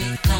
Africa.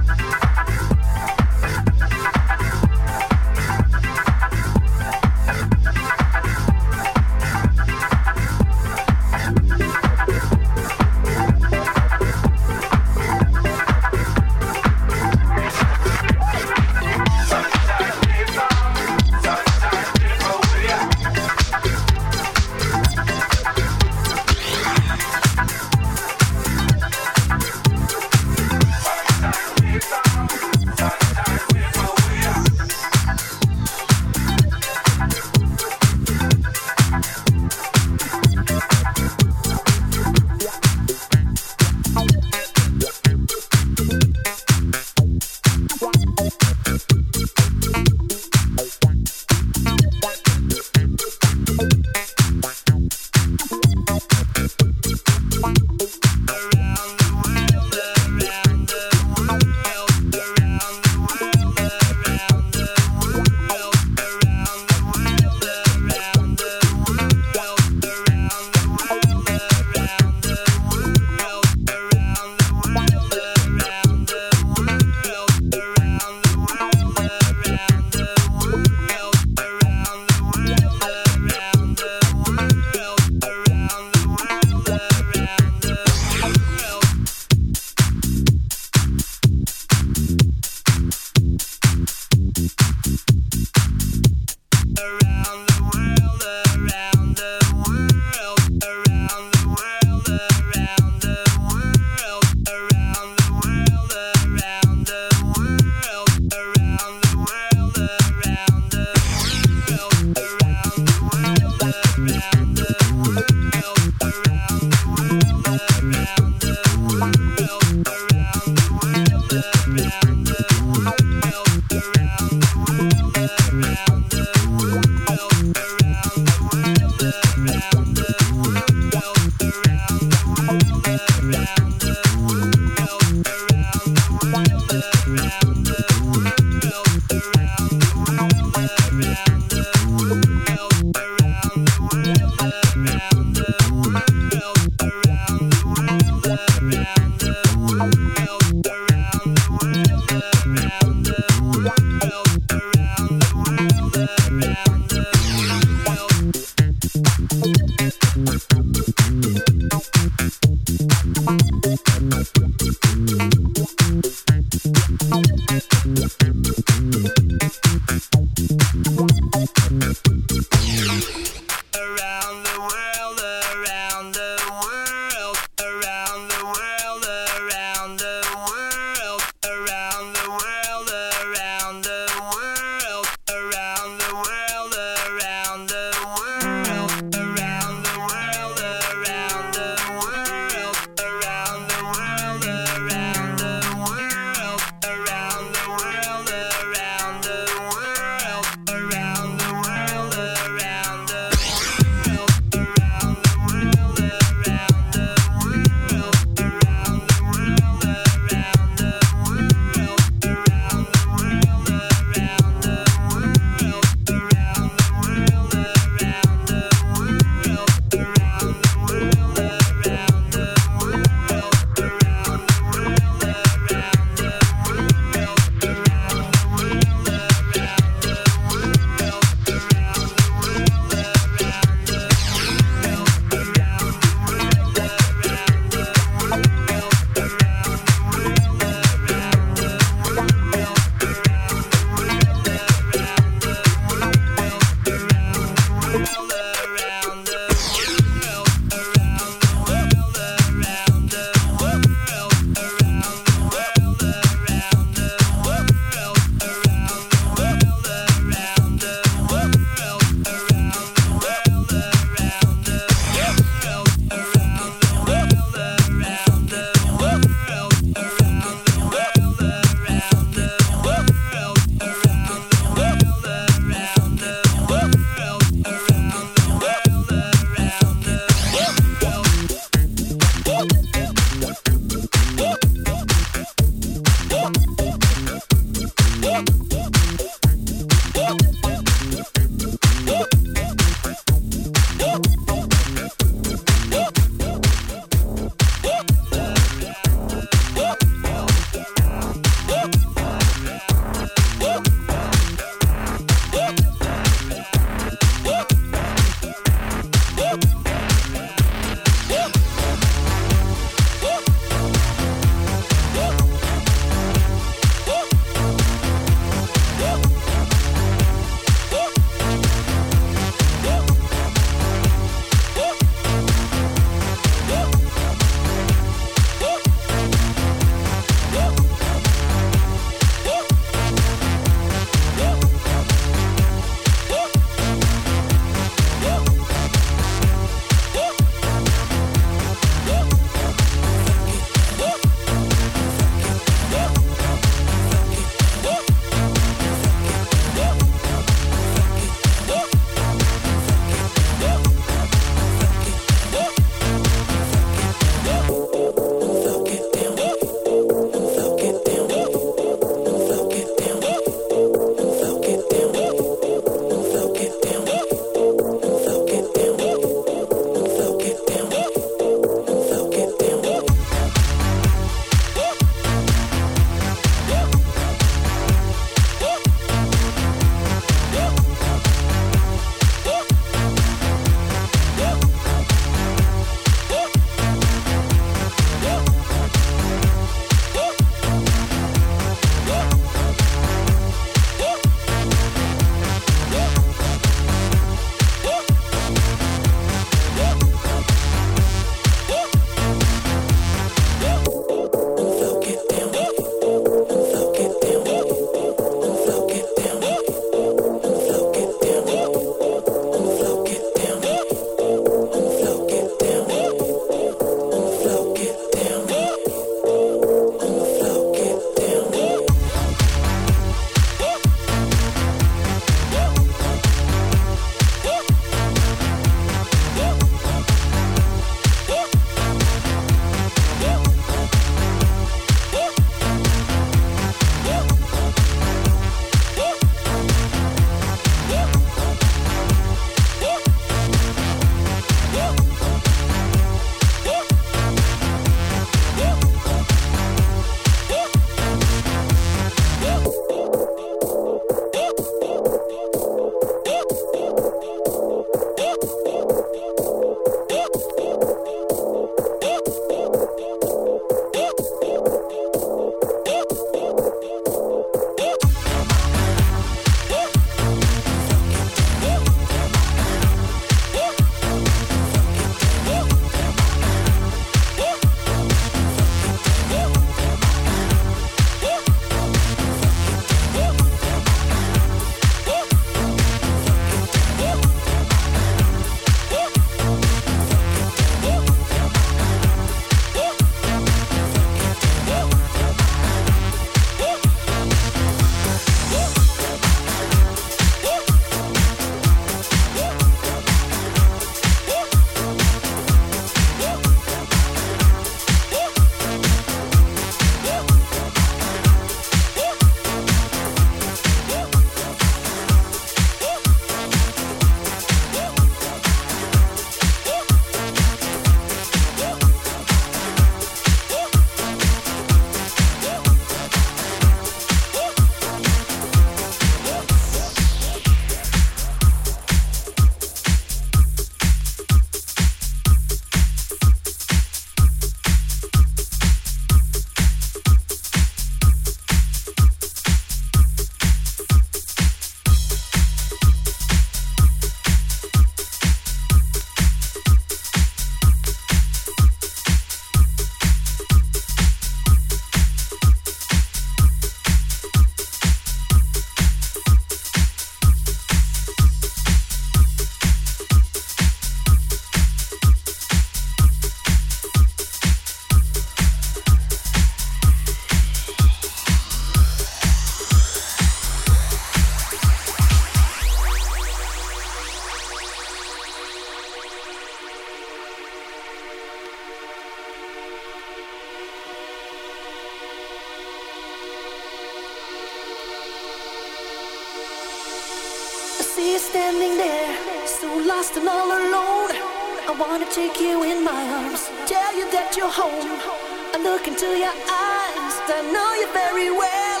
very well.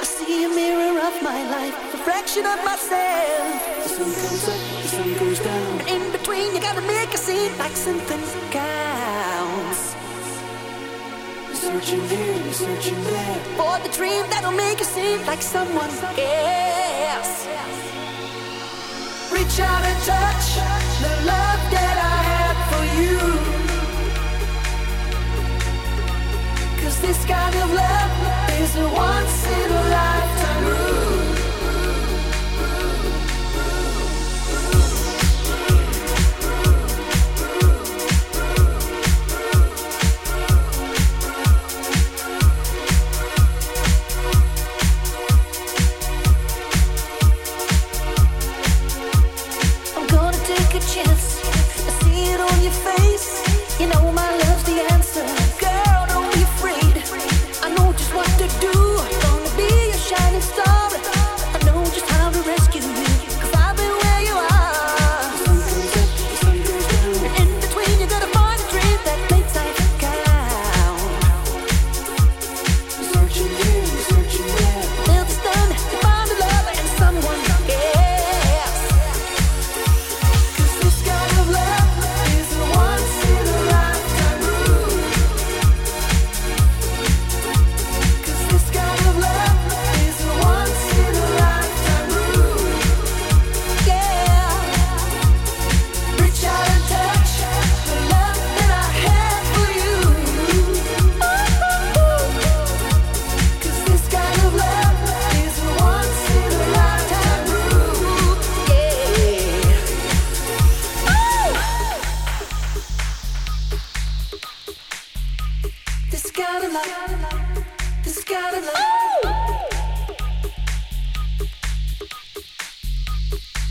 I see a mirror of my life, a reflection of myself. The sun comes up, the sun goes down. But in between, you gotta make a scene like something counts. You're searching here, you're searching there. For the dream that'll make you seem like someone else. Reach out and touch the love that I have for you. Cause this kind of love is a once in a lifetime rule.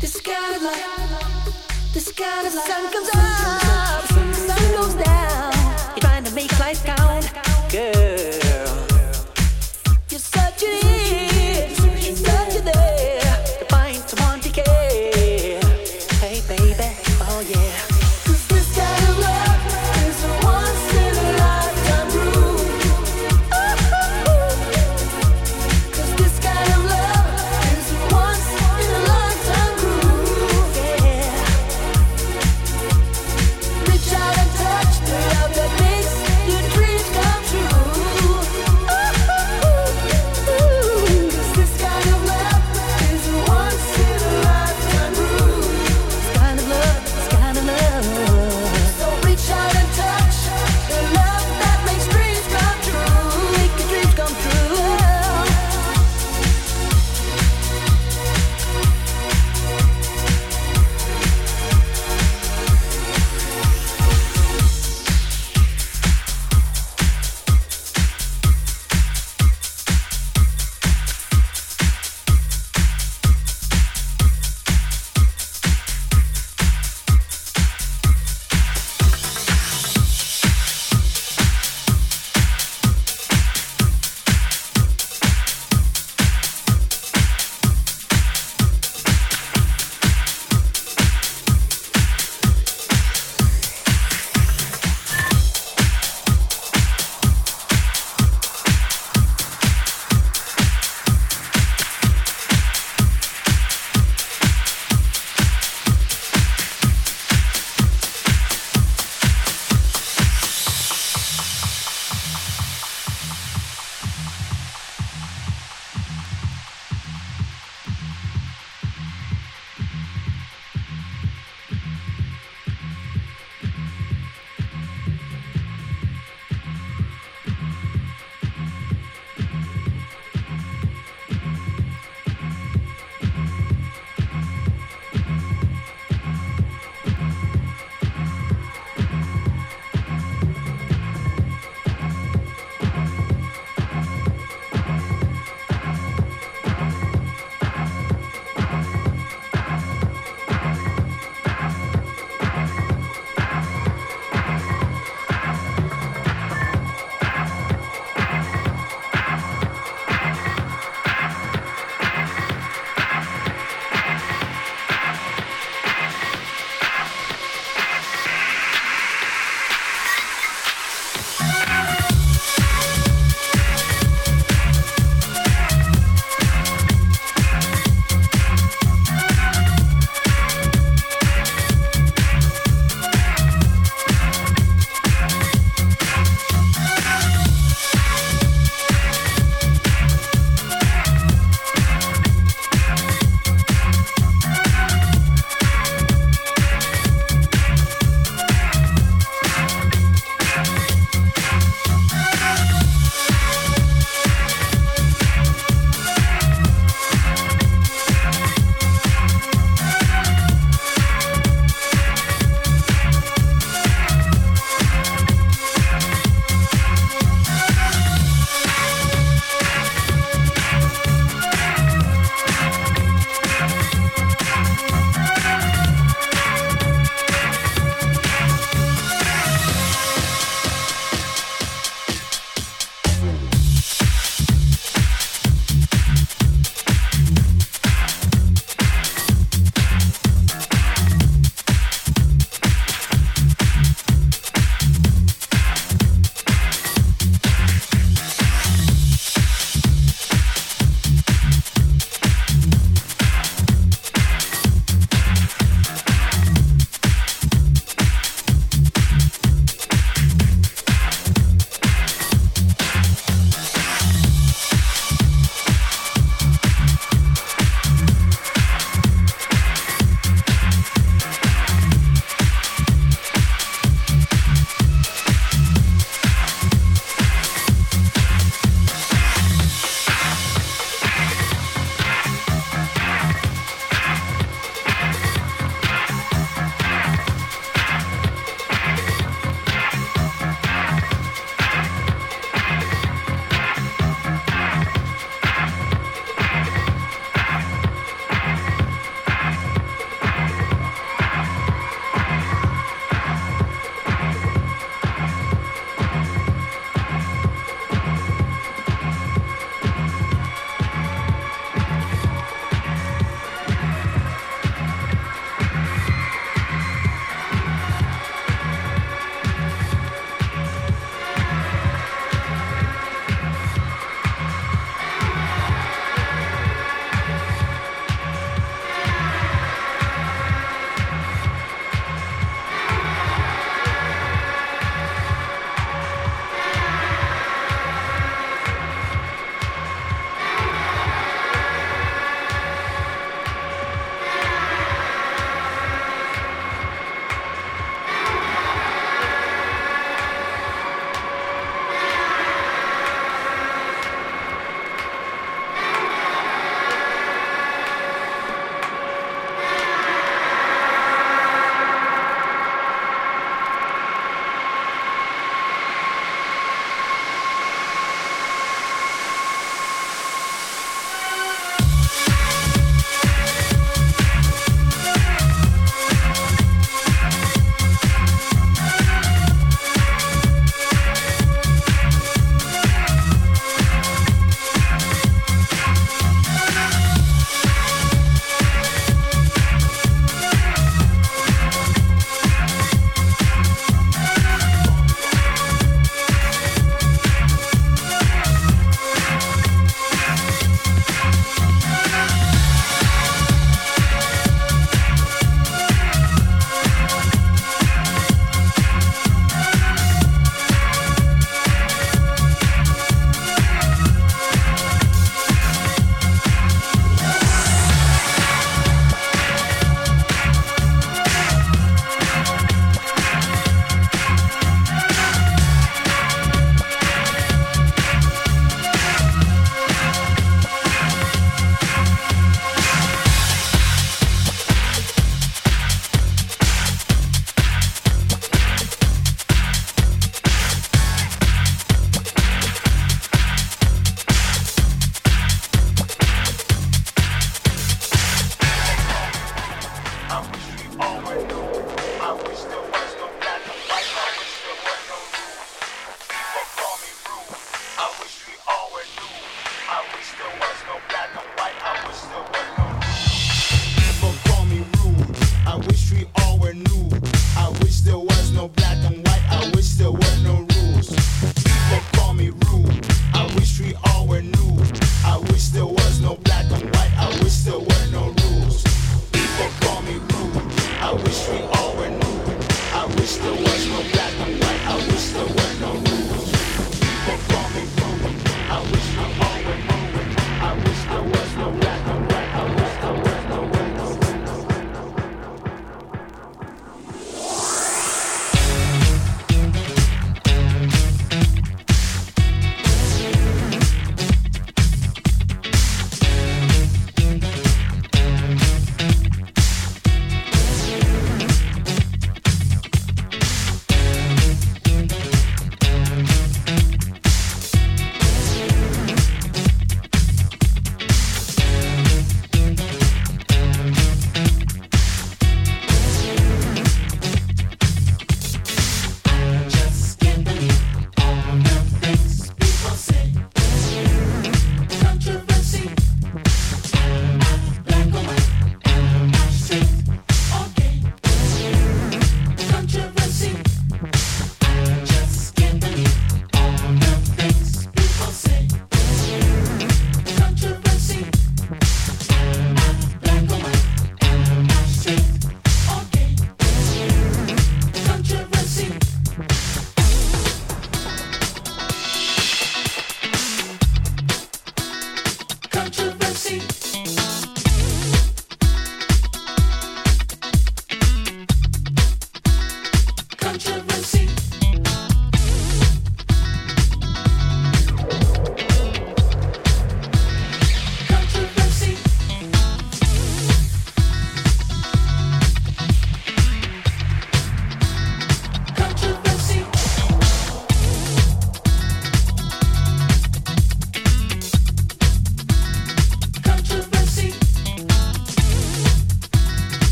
This kind of life, this kind of life. Sun comes up.